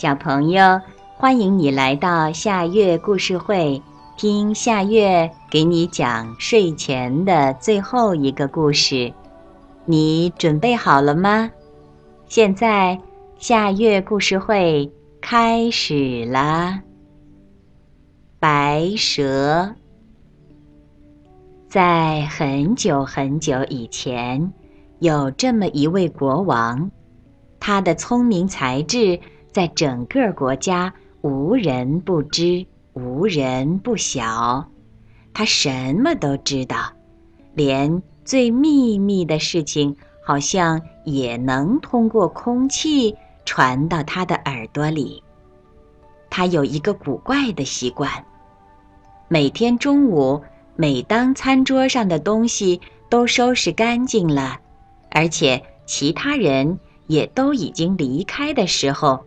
小朋友，欢迎你来到夏月故事会，听夏月给你讲睡前的最后一个故事。你准备好了吗？现在夏月故事会开始啦。白蛇，在很久很久以前，有这么一位国王，他的聪明才智。在整个国家，无人不知，无人不晓。他什么都知道，连最秘密的事情，好像也能通过空气传到他的耳朵里。他有一个古怪的习惯：每天中午，每当餐桌上的东西都收拾干净了，而且其他人也都已经离开的时候。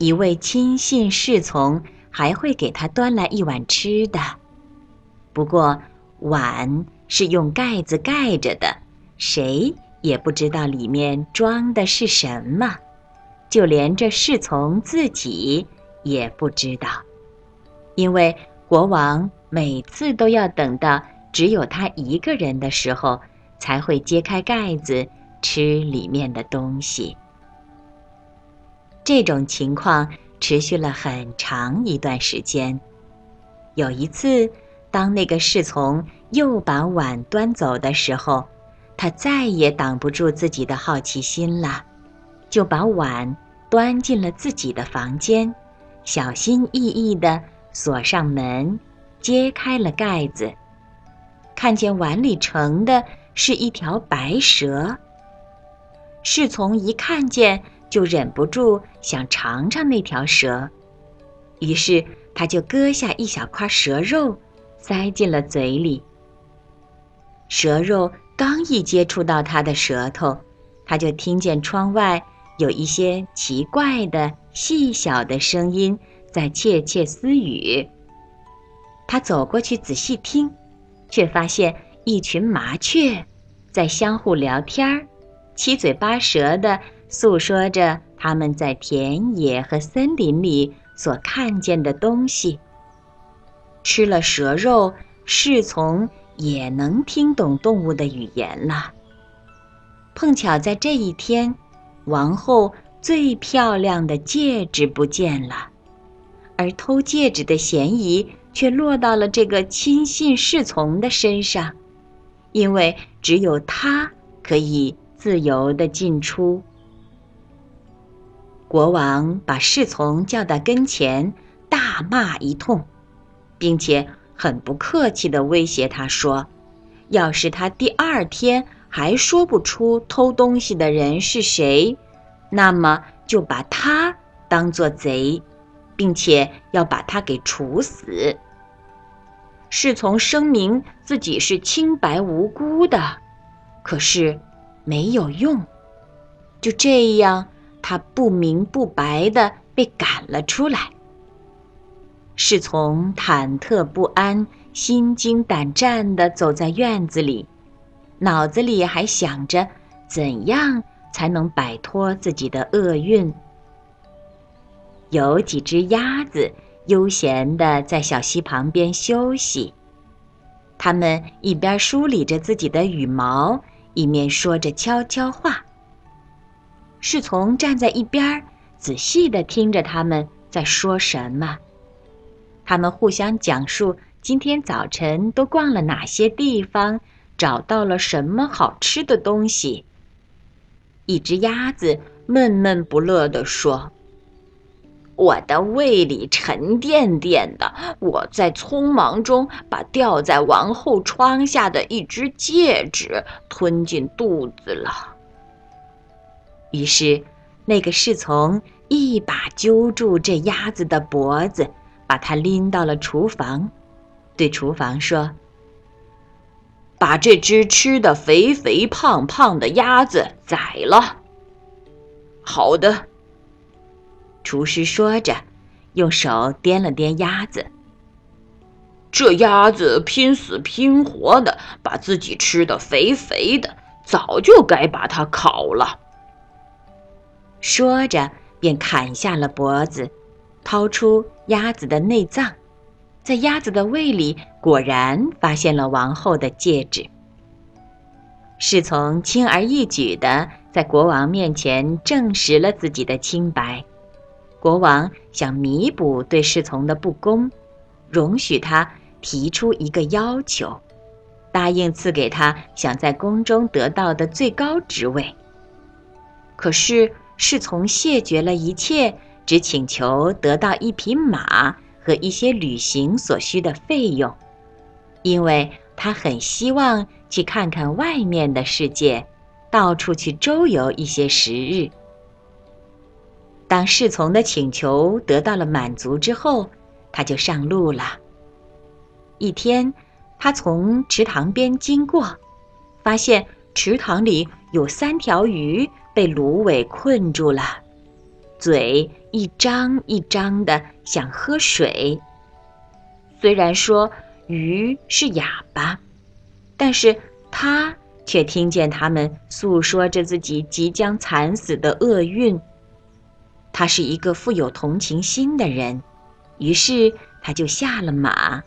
一位亲信侍从还会给他端来一碗吃的，不过碗是用盖子盖着的，谁也不知道里面装的是什么，就连这侍从自己也不知道，因为国王每次都要等到只有他一个人的时候，才会揭开盖子吃里面的东西。这种情况持续了很长一段时间。有一次，当那个侍从又把碗端走的时候，他再也挡不住自己的好奇心了，就把碗端进了自己的房间，小心翼翼地锁上门，揭开了盖子，看见碗里盛的是一条白蛇。侍从一看见。就忍不住想尝尝那条蛇，于是他就割下一小块蛇肉，塞进了嘴里。蛇肉刚一接触到他的舌头，他就听见窗外有一些奇怪的细小的声音在窃窃私语。他走过去仔细听，却发现一群麻雀在相互聊天儿，七嘴八舌的。诉说着他们在田野和森林里所看见的东西。吃了蛇肉，侍从也能听懂动物的语言了。碰巧在这一天，王后最漂亮的戒指不见了，而偷戒指的嫌疑却落到了这个亲信侍从的身上，因为只有他可以自由的进出。国王把侍从叫到跟前，大骂一通，并且很不客气地威胁他说：“要是他第二天还说不出偷东西的人是谁，那么就把他当做贼，并且要把他给处死。”侍从声明自己是清白无辜的，可是没有用，就这样。他不明不白的被赶了出来。侍从忐忑不安、心惊胆战的走在院子里，脑子里还想着怎样才能摆脱自己的厄运。有几只鸭子悠闲的在小溪旁边休息，它们一边梳理着自己的羽毛，一面说着悄悄话。侍从站在一边，仔细的听着他们在说什么。他们互相讲述今天早晨都逛了哪些地方，找到了什么好吃的东西。一只鸭子闷闷不乐地说：“我的胃里沉甸甸的，我在匆忙中把掉在王后窗下的一只戒指吞进肚子了。”于是，那个侍从一把揪住这鸭子的脖子，把它拎到了厨房，对厨房说：“把这只吃的肥肥胖胖的鸭子宰了。”好的，厨师说着，用手掂了掂鸭子。这鸭子拼死拼活的把自己吃的肥肥的，早就该把它烤了。说着，便砍下了脖子，掏出鸭子的内脏，在鸭子的胃里果然发现了王后的戒指。侍从轻而易举地在国王面前证实了自己的清白。国王想弥补对侍从的不公，容许他提出一个要求，答应赐给他想在宫中得到的最高职位。可是侍从谢绝了一切，只请求得到一匹马和一些旅行所需的费用，因为他很希望去看看外面的世界，到处去周游一些时日。当侍从的请求得到了满足之后，他就上路了。一天，他从池塘边经过，发现池塘里有三条鱼。被芦苇困住了，嘴一张一张的想喝水。虽然说鱼是哑巴，但是他却听见他们诉说着自己即将惨死的厄运。他是一个富有同情心的人，于是他就下了马，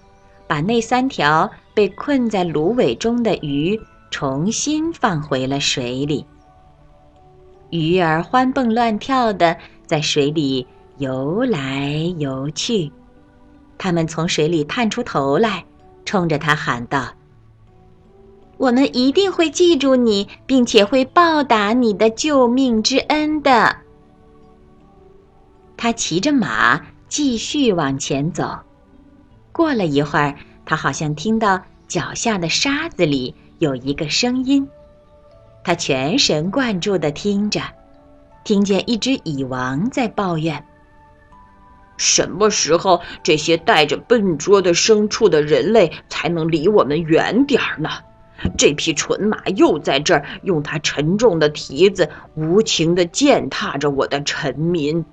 把那三条被困在芦苇中的鱼重新放回了水里。鱼儿欢蹦乱跳的在水里游来游去，它们从水里探出头来，冲着他喊道：“我们一定会记住你，并且会报答你的救命之恩的。”他骑着马继续往前走，过了一会儿，他好像听到脚下的沙子里有一个声音。他全神贯注地听着，听见一只蚁王在抱怨：“什么时候这些带着笨拙的牲畜的人类才能离我们远点儿呢？这匹蠢马又在这儿用它沉重的蹄子无情地践踏着我的臣民。”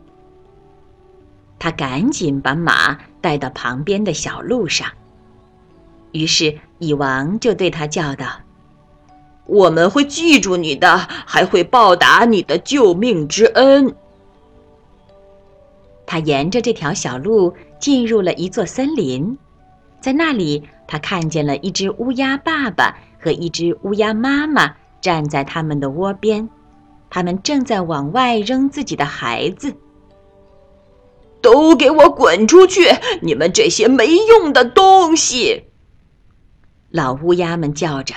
他赶紧把马带到旁边的小路上。于是蚁王就对他叫道。我们会记住你的，还会报答你的救命之恩。他沿着这条小路进入了一座森林，在那里，他看见了一只乌鸦爸爸和一只乌鸦妈妈站在他们的窝边，他们正在往外扔自己的孩子。都给我滚出去！你们这些没用的东西！老乌鸦们叫着。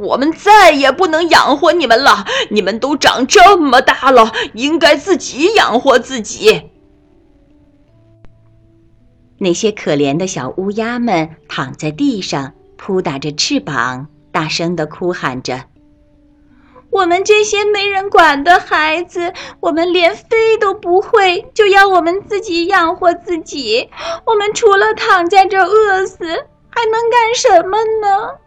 我们再也不能养活你们了！你们都长这么大了，应该自己养活自己。那些可怜的小乌鸦们躺在地上，扑打着翅膀，大声的哭喊着：“我们这些没人管的孩子，我们连飞都不会，就要我们自己养活自己。我们除了躺在这饿死，还能干什么呢？”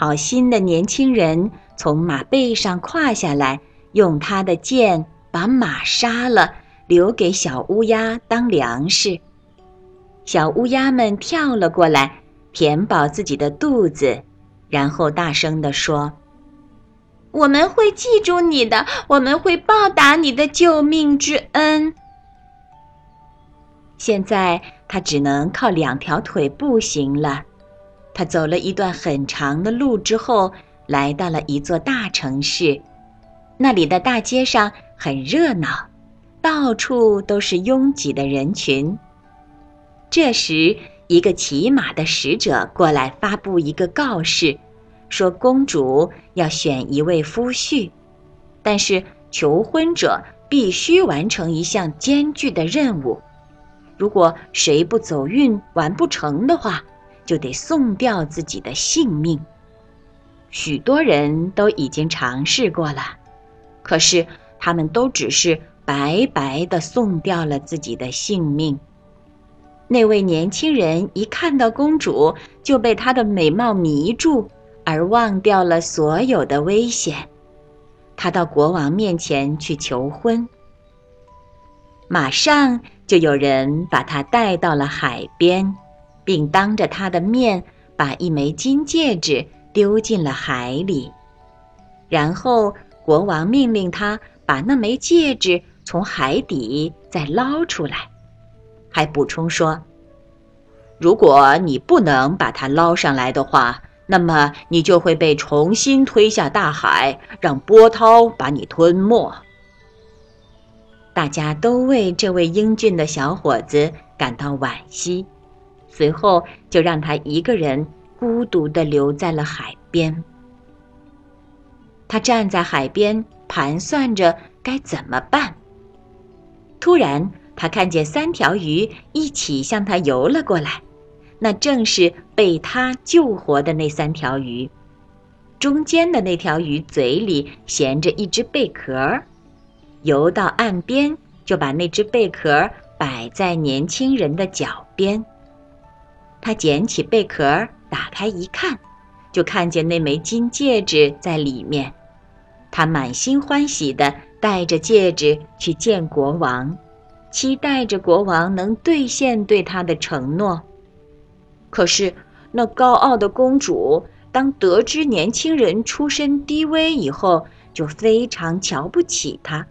好心的年轻人从马背上跨下来，用他的剑把马杀了，留给小乌鸦当粮食。小乌鸦们跳了过来，填饱自己的肚子，然后大声地说：“我们会记住你的，我们会报答你的救命之恩。”现在他只能靠两条腿步行了。他走了一段很长的路之后，来到了一座大城市。那里的大街上很热闹，到处都是拥挤的人群。这时，一个骑马的使者过来发布一个告示，说公主要选一位夫婿，但是求婚者必须完成一项艰巨的任务。如果谁不走运完不成的话，就得送掉自己的性命。许多人都已经尝试过了，可是他们都只是白白的送掉了自己的性命。那位年轻人一看到公主，就被她的美貌迷住，而忘掉了所有的危险。他到国王面前去求婚，马上就有人把他带到了海边。并当着他的面把一枚金戒指丢进了海里，然后国王命令他把那枚戒指从海底再捞出来，还补充说：“如果你不能把它捞上来的话，那么你就会被重新推下大海，让波涛把你吞没。”大家都为这位英俊的小伙子感到惋惜，随后就让他一个人孤独地留在了海边。他站在海边，盘算着该怎么办。突然，他看见三条鱼一起向他游了过来，那正是被他救活的那三条鱼。中间的那条鱼嘴里衔着一只贝壳。游到岸边，就把那只贝壳摆在年轻人的脚边。他捡起贝壳，打开一看，就看见那枚金戒指在里面。他满心欢喜地带着戒指去见国王，期待着国王能兑现对他的承诺。可是，那高傲的公主当得知年轻人出身低微以后，就非常瞧不起他。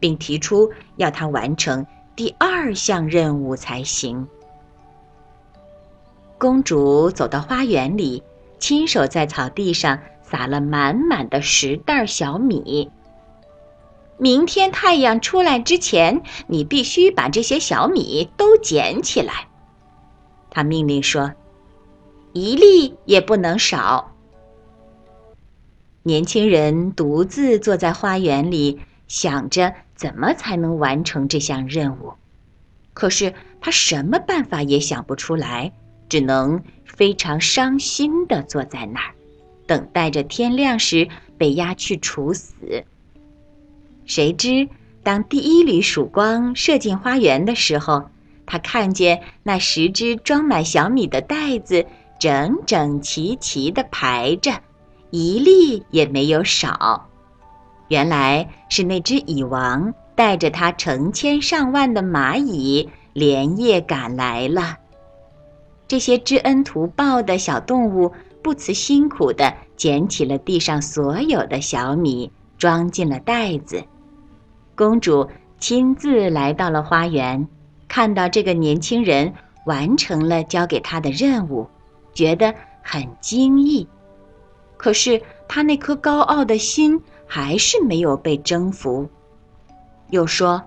并提出要他完成第二项任务才行。公主走到花园里，亲手在草地上撒了满满的十袋小米。明天太阳出来之前，你必须把这些小米都捡起来。她命令说：“一粒也不能少。”年轻人独自坐在花园里，想着。怎么才能完成这项任务？可是他什么办法也想不出来，只能非常伤心地坐在那儿，等待着天亮时被押去处死。谁知当第一缕曙光射进花园的时候，他看见那十只装满小米的袋子整整齐齐地排着，一粒也没有少。原来是那只蚁王带着它成千上万的蚂蚁连夜赶来了。这些知恩图报的小动物不辞辛苦地捡起了地上所有的小米，装进了袋子。公主亲自来到了花园，看到这个年轻人完成了交给他的任务，觉得很惊异。可是他那颗高傲的心。还是没有被征服。又说，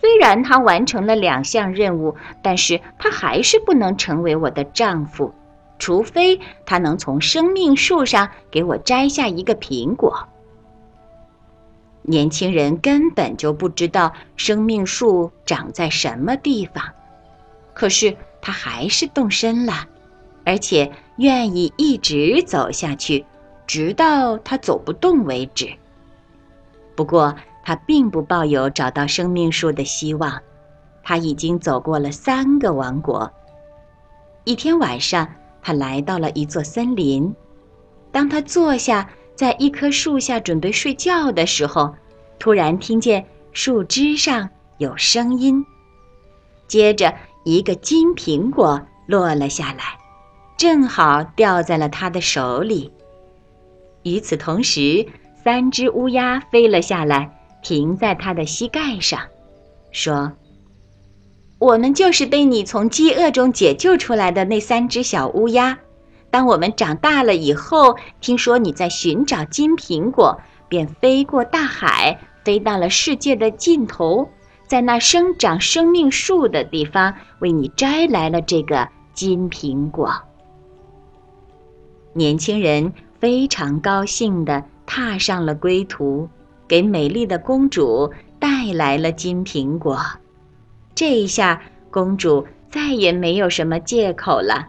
虽然他完成了两项任务，但是他还是不能成为我的丈夫，除非他能从生命树上给我摘下一个苹果。年轻人根本就不知道生命树长在什么地方，可是他还是动身了，而且愿意一直走下去。直到他走不动为止。不过，他并不抱有找到生命树的希望。他已经走过了三个王国。一天晚上，他来到了一座森林。当他坐下在一棵树下准备睡觉的时候，突然听见树枝上有声音。接着，一个金苹果落了下来，正好掉在了他的手里。与此同时，三只乌鸦飞了下来，停在他的膝盖上，说：“我们就是被你从饥饿中解救出来的那三只小乌鸦。当我们长大了以后，听说你在寻找金苹果，便飞过大海，飞到了世界的尽头，在那生长生命树的地方，为你摘来了这个金苹果。”年轻人。非常高兴地踏上了归途，给美丽的公主带来了金苹果。这一下，公主再也没有什么借口了。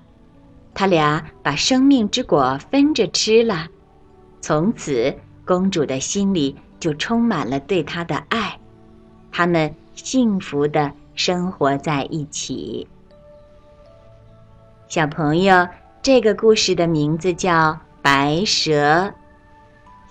他俩把生命之果分着吃了，从此公主的心里就充满了对他的爱。他们幸福的生活在一起。小朋友，这个故事的名字叫。白蛇，